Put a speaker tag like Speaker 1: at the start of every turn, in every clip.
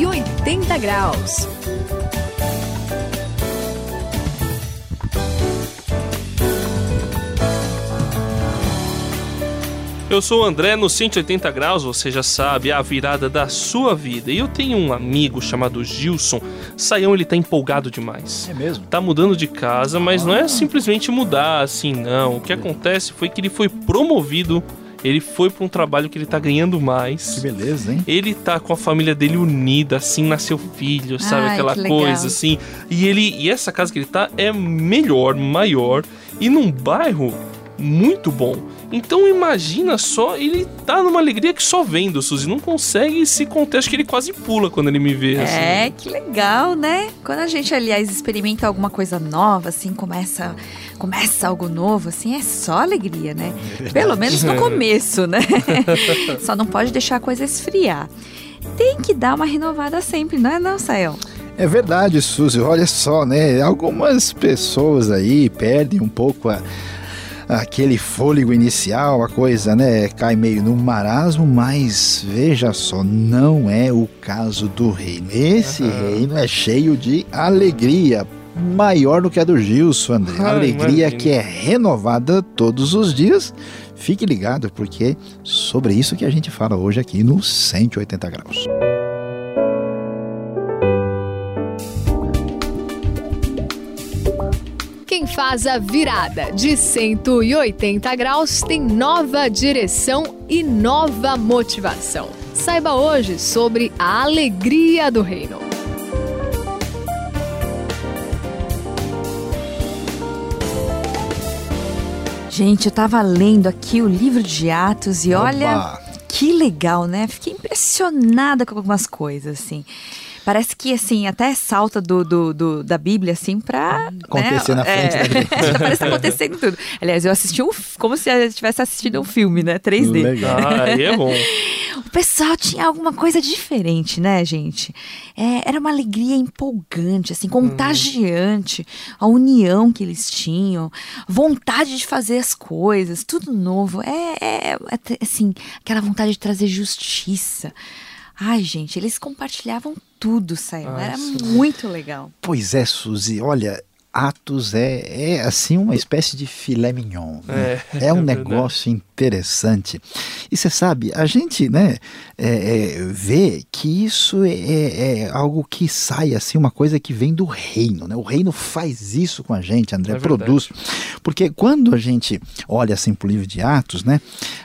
Speaker 1: 180 graus.
Speaker 2: Eu sou o André, no 180 graus, você já sabe, é a virada da sua vida. E eu tenho um amigo chamado Gilson. Saião, ele tá empolgado demais.
Speaker 3: É mesmo?
Speaker 2: Tá mudando de casa, mas não é simplesmente mudar assim, não. O que acontece foi que ele foi promovido ele foi para um trabalho que ele tá ganhando mais.
Speaker 3: Que beleza, hein?
Speaker 2: Ele tá com a família dele unida, assim, nasceu filho, sabe?
Speaker 1: Ai,
Speaker 2: Aquela coisa, assim. E ele. E essa casa que ele tá é melhor, maior e num bairro muito bom. Então imagina só, ele tá numa alegria que só vendo, Suzy. Não consegue se conter. Acho que ele quase pula quando ele me vê. assim.
Speaker 4: É, que legal, né? Quando a gente, aliás, experimenta alguma coisa nova, assim, começa, começa algo novo, assim, é só alegria, né? Pelo menos no começo, né? só não pode deixar a coisa esfriar. Tem que dar uma renovada sempre, não é não, Sael?
Speaker 3: É verdade, Suzy. Olha só, né? Algumas pessoas aí perdem um pouco a- aquele fôlego inicial, a coisa, né? Cai meio no marasmo, mas veja só, não é o caso do reino. Esse reino é cheio de alegria. Maior do que a do Gilson, André.
Speaker 2: Ah,
Speaker 3: alegria
Speaker 2: imagino.
Speaker 3: que é renovada todos os dias. Fique ligado, porque é sobre isso que a gente fala hoje aqui no 180 graus.
Speaker 1: Quem faz a virada de 180 graus tem nova direção e nova motivação. Saiba hoje sobre a alegria do reino.
Speaker 4: Gente, eu tava lendo aqui o livro de Atos e olha,
Speaker 3: Oba!
Speaker 4: que legal, né? Fiquei impressionada com algumas coisas, assim. Parece que, assim, até salta do, do, do- da Bíblia, assim, pra...
Speaker 3: Acontecer
Speaker 4: né?
Speaker 3: na frente
Speaker 4: é,
Speaker 3: da gente.
Speaker 4: Parece que tá acontecendo tudo. Aliás, eu assisti um, como se eu estivesse assistindo um filme, né? 3D.
Speaker 3: Legal.
Speaker 2: Ah, aí é bom.
Speaker 4: O pessoal tinha alguma coisa diferente, né, gente? É, era uma alegria empolgante, assim, contagiante. A união que eles tinham, vontade de fazer as coisas, tudo novo. É, é, é assim, aquela vontade de trazer justiça. Ai, gente, eles compartilhavam tudo, saiu. Era muito legal.
Speaker 3: Pois é, Suzy, olha, Atos é, é assim uma espécie de filé mignon. né?
Speaker 2: É,
Speaker 3: É, um
Speaker 2: é
Speaker 3: negócio interessante. E você sabe, a gente né, é, é, vê que isso é, é- algo que sai, assim, uma coisa que vem do reino. Né? O reino faz isso com a gente, André,
Speaker 2: É
Speaker 3: produz. Porque quando a gente olha assim para o livro de Atos, né,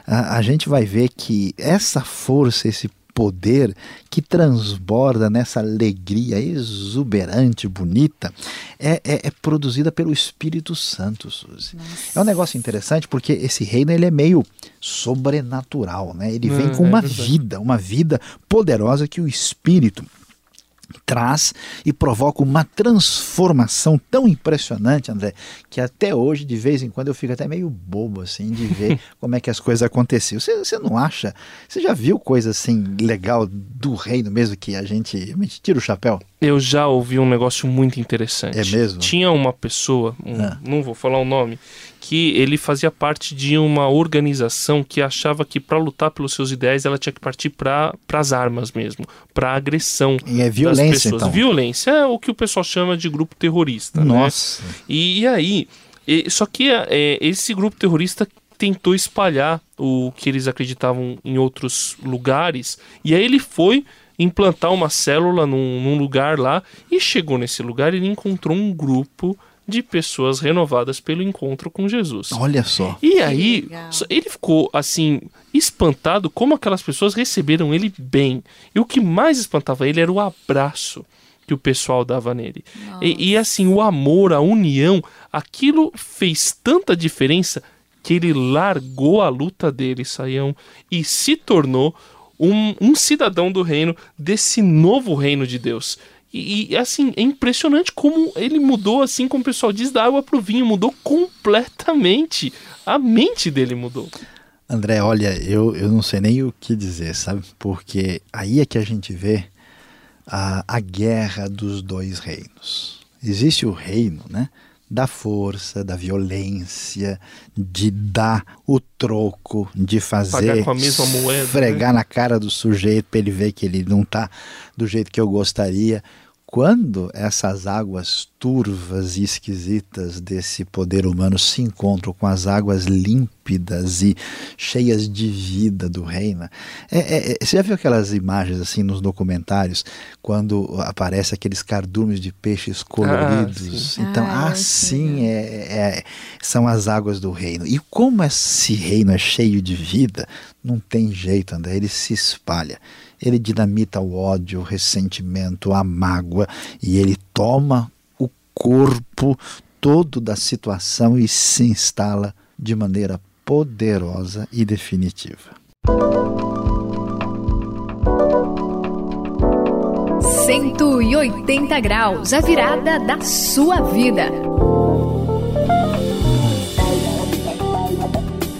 Speaker 3: a, a gente vai ver que essa força, esse poder que transborda nessa alegria exuberante, bonita, é, é- é produzida pelo Espírito Santo, Suzy. É um negócio interessante porque esse reino ele é meio sobrenatural, né? Ele vem
Speaker 2: É,
Speaker 3: com uma vida, uma vida poderosa que o Espírito traz e provoca uma transformação tão impressionante, André, que até hoje, de vez em quando, eu fico até meio bobo, assim, de ver como é que as coisas aconteciam. Você, você não acha? Você já viu coisa, assim, legal do reino mesmo, que a gente, a gente tira o chapéu?
Speaker 2: Eu já ouvi um negócio muito interessante.
Speaker 3: É mesmo?
Speaker 2: Tinha uma pessoa, um-
Speaker 3: Ah.
Speaker 2: não vou falar o nome, que ele fazia parte de uma organização que achava que para lutar pelos seus ideais ela tinha que partir para as armas mesmo, para agressão.
Speaker 3: E é
Speaker 2: das
Speaker 3: violência,
Speaker 2: pessoas.
Speaker 3: então.
Speaker 2: Violência é o que o pessoal chama de grupo terrorista. né?
Speaker 3: Nossa.
Speaker 2: E, e aí, e- só que é, esse grupo terrorista tentou espalhar o que eles acreditavam em outros lugares, e aí ele foi implantar uma célula num, num lugar lá, e chegou nesse lugar e ele encontrou um grupo de pessoas renovadas pelo encontro com Jesus.
Speaker 3: Olha só.
Speaker 2: E aí, ele ficou assim, espantado como aquelas pessoas receberam ele bem. E o que mais espantava ele era o abraço que o pessoal dava nele. E, e, assim, o amor, a união, aquilo fez tanta diferença que ele largou a luta dele, Saião, e se tornou um, um cidadão do reino, desse novo reino de Deus. E, e, assim, é impressionante como ele mudou, assim como o pessoal diz, da água pro vinho, mudou completamente. A mente dele mudou.
Speaker 3: André, olha, eu, eu não sei nem o que dizer, sabe? Porque aí é que a gente vê a, a guerra dos dois reinos. Existe o reino, né? Da força, da violência, de dar o troco, de fazer
Speaker 2: moeda,
Speaker 3: esfregar na cara do sujeito para ele ver que ele não está do jeito que eu gostaria. Quando essas águas turvas e esquisitas desse poder humano se encontram com as águas límpidas e cheias de vida do reino, é, é, é você já viu aquelas imagens assim nos documentários quando aparece aqueles cardumes de peixes coloridos?
Speaker 2: Ah,
Speaker 3: então
Speaker 4: Ah,
Speaker 3: assim é, é- são as águas do reino. E como esse reino é cheio de vida, não tem jeito, André, ele se espalha. Ele dinamita o ódio, o ressentimento, a mágoa e ele toma o corpo todo da situação e se instala de maneira poderosa e definitiva.
Speaker 1: 180 graus, a virada da sua vida.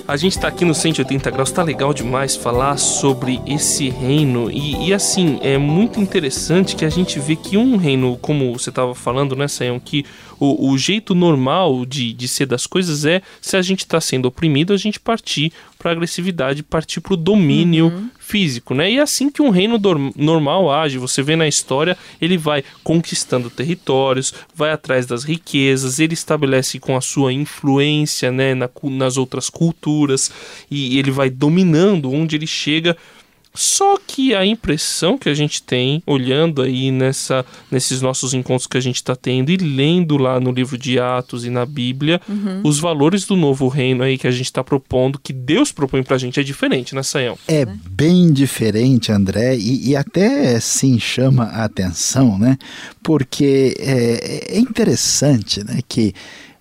Speaker 2: A gente tá aqui no 180 graus, tá legal demais falar sobre esse reino. E, e, assim, é muito interessante que a gente vê que um reino, como você tava falando, né, Sayão, que o, o jeito normal de, de ser das coisas é se a gente tá sendo oprimido, a gente partir pra agressividade, partir pro domínio físico, né? E é assim que um reino normal age. Você vê na história, ele vai conquistando territórios, vai atrás das riquezas, ele estabelece com a sua influência, né, na nas outras culturas e ele vai dominando onde ele chega. Só que a impressão que a gente tem, olhando aí nessa, nesses nossos encontros que a gente está tendo e lendo lá no livro de Atos e na Bíblia, os valores do novo reino aí que a gente está propondo, que Deus propõe pra gente, é diferente, né, Sayão?
Speaker 3: É bem diferente, André, e, e até sim chama a atenção, né? Porque é, é interessante, né, que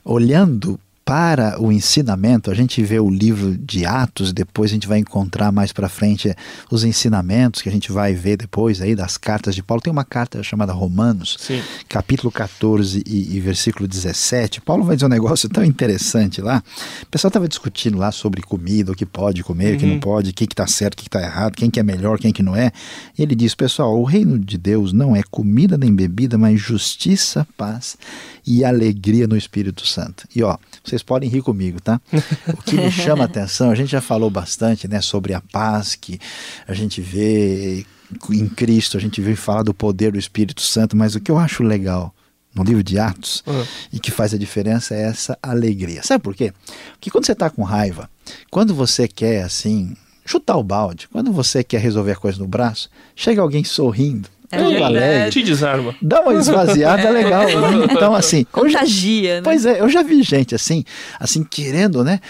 Speaker 3: olhando para o ensinamento, a gente vê o livro de Atos, depois a gente vai encontrar mais para frente eh, os ensinamentos que a gente vai ver depois aí das cartas de Paulo. Tem uma carta chamada Romanos,
Speaker 2: Sim.
Speaker 3: capítulo 14 e, e versículo 17, Paulo vai dizer um negócio tão interessante lá. O pessoal estava discutindo lá sobre comida, o que pode comer, o que não pode, o que está certo, o que está errado, quem que é melhor, quem que não é. E ele diz, pessoal, o reino de Deus não é comida nem bebida, mas justiça, paz e alegria no Espírito Santo. E ó, vocês podem rir comigo, tá? O que me chama a atenção, a gente já falou bastante, né, sobre a paz que a gente vê em Cristo, a gente vê falar do poder do Espírito Santo, mas o que eu acho legal no livro de Atos
Speaker 2: Ah.
Speaker 3: e que faz a diferença é essa alegria. Sabe por quê? Porque quando você está com raiva, quando você quer assim chutar o balde, quando você quer resolver a coisa no braço, chega alguém sorrindo,
Speaker 4: É
Speaker 2: Te desarma.
Speaker 3: dá uma esvaziada legal. né? Então assim, eu já-
Speaker 4: Contagia, né?
Speaker 3: Pois é, eu já vi gente assim, assim querendo, né?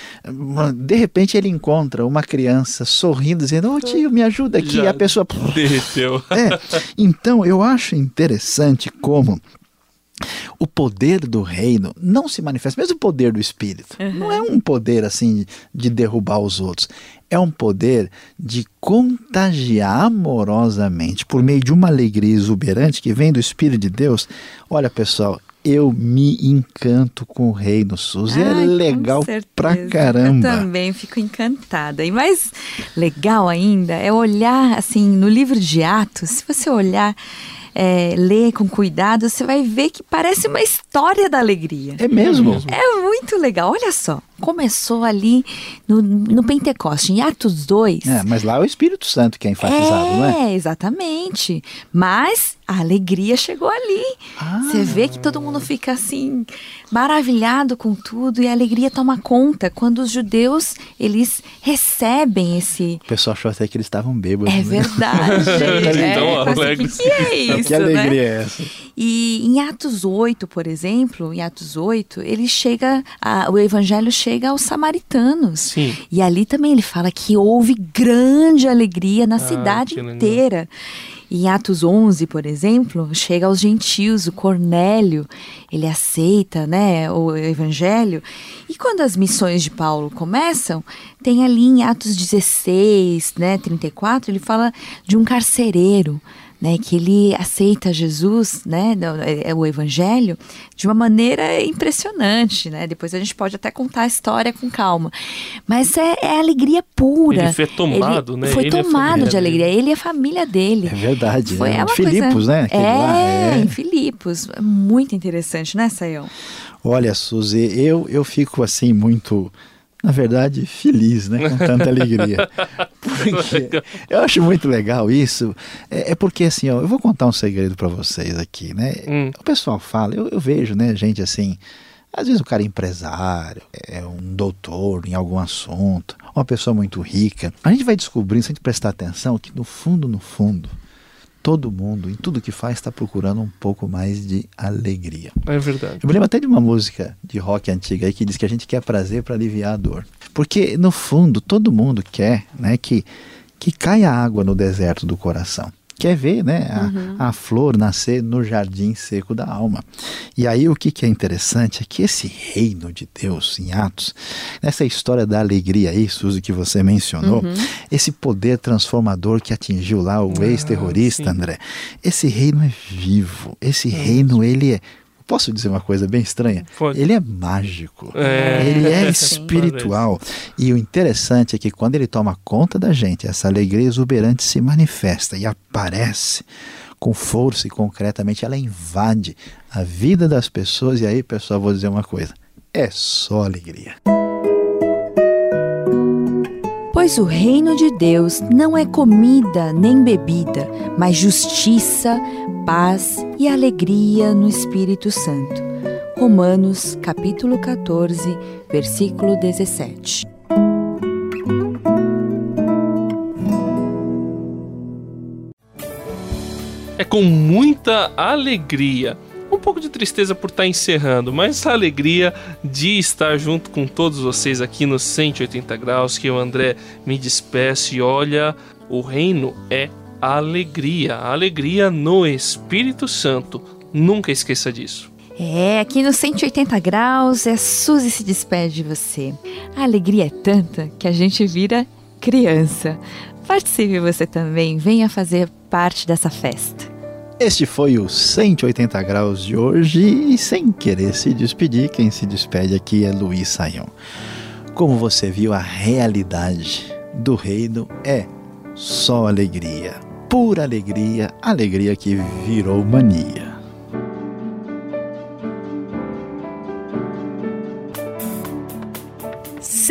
Speaker 3: De repente ele encontra uma criança sorrindo, dizendo: "Ô tio, me ajuda aqui".
Speaker 2: Já
Speaker 3: E a pessoa
Speaker 2: Derreteu.
Speaker 3: é. Então, eu acho interessante como o poder do reino não se manifesta, mesmo o poder do espírito, não é um poder assim de derrubar os outros, é um poder de contagiar amorosamente por meio de uma alegria exuberante que vem do Espírito de Deus. Olha, pessoal, eu me encanto com o reino SUS e é
Speaker 4: Ai, com
Speaker 3: legal pra caramba.
Speaker 4: Eu também fico encantada. E mais legal ainda é olhar assim no livro de Atos. Se você olhar, é, ler com cuidado, você vai ver que parece uma história da alegria.
Speaker 3: É mesmo?
Speaker 4: É muito legal. Olha só, começou ali no, no Pentecoste, em Atos 2.
Speaker 3: É, mas lá é o Espírito Santo que é enfatizado, não é?
Speaker 4: É, exatamente. Mas a alegria chegou ali.
Speaker 3: Ah.
Speaker 4: Você vê que todo mundo fica assim, maravilhado com tudo e a alegria toma conta quando os judeus, eles recebem esse...
Speaker 3: O pessoal achou até que eles estavam bêbados.
Speaker 4: É
Speaker 3: né?
Speaker 4: verdade. é,
Speaker 2: Tão
Speaker 4: fala assim, que, que é isso,
Speaker 3: que alegria
Speaker 4: né?
Speaker 3: é essa?
Speaker 4: E em Atos 8, por exemplo, em Atos 8, ele chega, a- o evangelho chega aos samaritanos.
Speaker 2: Sim.
Speaker 4: E ali também ele fala que houve grande alegria na cidade
Speaker 2: que legal.
Speaker 4: inteira. Em Atos 11, por exemplo, chega aos gentios, o Cornélio, ele aceita né, o evangelho. E quando as missões de Paulo começam, tem ali em Atos 16, né, 34, ele fala de um carcereiro, né, que ele aceita Jesus, né, é- é o evangelho, de uma maneira impressionante, né? Depois a gente pode até contar a história com calma. Mas é, é alegria pura.
Speaker 2: Ele foi tomado,
Speaker 4: Ele
Speaker 2: né?
Speaker 4: Foi
Speaker 2: Ele
Speaker 4: tomado de alegria. Ele e a família dele.
Speaker 3: É verdade.
Speaker 4: Foi
Speaker 3: é.
Speaker 4: é uma
Speaker 3: Filipos,
Speaker 4: coisa...
Speaker 3: né? Aquele
Speaker 4: É,
Speaker 3: lá, é.
Speaker 4: em Filipos. Muito interessante, né, Sayão?
Speaker 3: Olha, Suzy, eu, eu fico assim muito na verdade, feliz, né? Com tanta alegria. Porque eu acho muito legal isso. É, é, porque assim, ó, eu vou contar um segredo para vocês aqui, né? Hum. O pessoal fala, eu, eu vejo, né, gente assim. Às vezes o cara é empresário, é um doutor em algum assunto, uma pessoa muito rica. A gente vai descobrindo, se a gente prestar atenção, que no fundo, no fundo, todo mundo, em tudo que faz, está procurando um pouco mais de alegria.
Speaker 2: É verdade.
Speaker 3: Eu me lembro até de uma música de rock antiga aí que diz que a gente quer prazer para aliviar a dor. Porque, no fundo, todo mundo quer né, que, que caia água no deserto do coração quer ver né, a, uhum. a, flor nascer no jardim seco da alma. E aí o que, que é interessante é que esse reino de Deus em Atos, nessa história da alegria aí, Suzy, que você mencionou, uhum. esse poder transformador que atingiu lá o ah, ex-terrorista, André, esse reino é vivo, esse é reino ele é Posso dizer uma coisa bem estranha? Pode. Ele é mágico, é. ele é espiritual. E o interessante é que quando ele toma conta da gente, essa alegria exuberante se manifesta e aparece com força e concretamente ela invade a vida das pessoas. E aí, pessoal, vou dizer uma coisa: é só alegria.
Speaker 4: Pois o reino de Deus não é comida nem bebida, mas justiça, paz e alegria no Espírito Santo. Romanos capítulo 14, versículo 17.
Speaker 2: É com muita alegria um pouco de tristeza por estar encerrando, mas a alegria de estar junto com todos vocês aqui no 180 graus, que o André me despeço e olha, o reino é alegria, alegria no Espírito Santo. Nunca esqueça disso.
Speaker 4: É, aqui no 180 graus, a Suzy se despede de você. A alegria é tanta que a gente vira criança. Participe você também, venha fazer parte dessa festa.
Speaker 3: Este foi o 180 graus de hoje e sem querer se despedir, quem se despede aqui é Luiz Saião. Como você viu, a realidade do reino é só alegria, pura alegria, alegria que virou mania.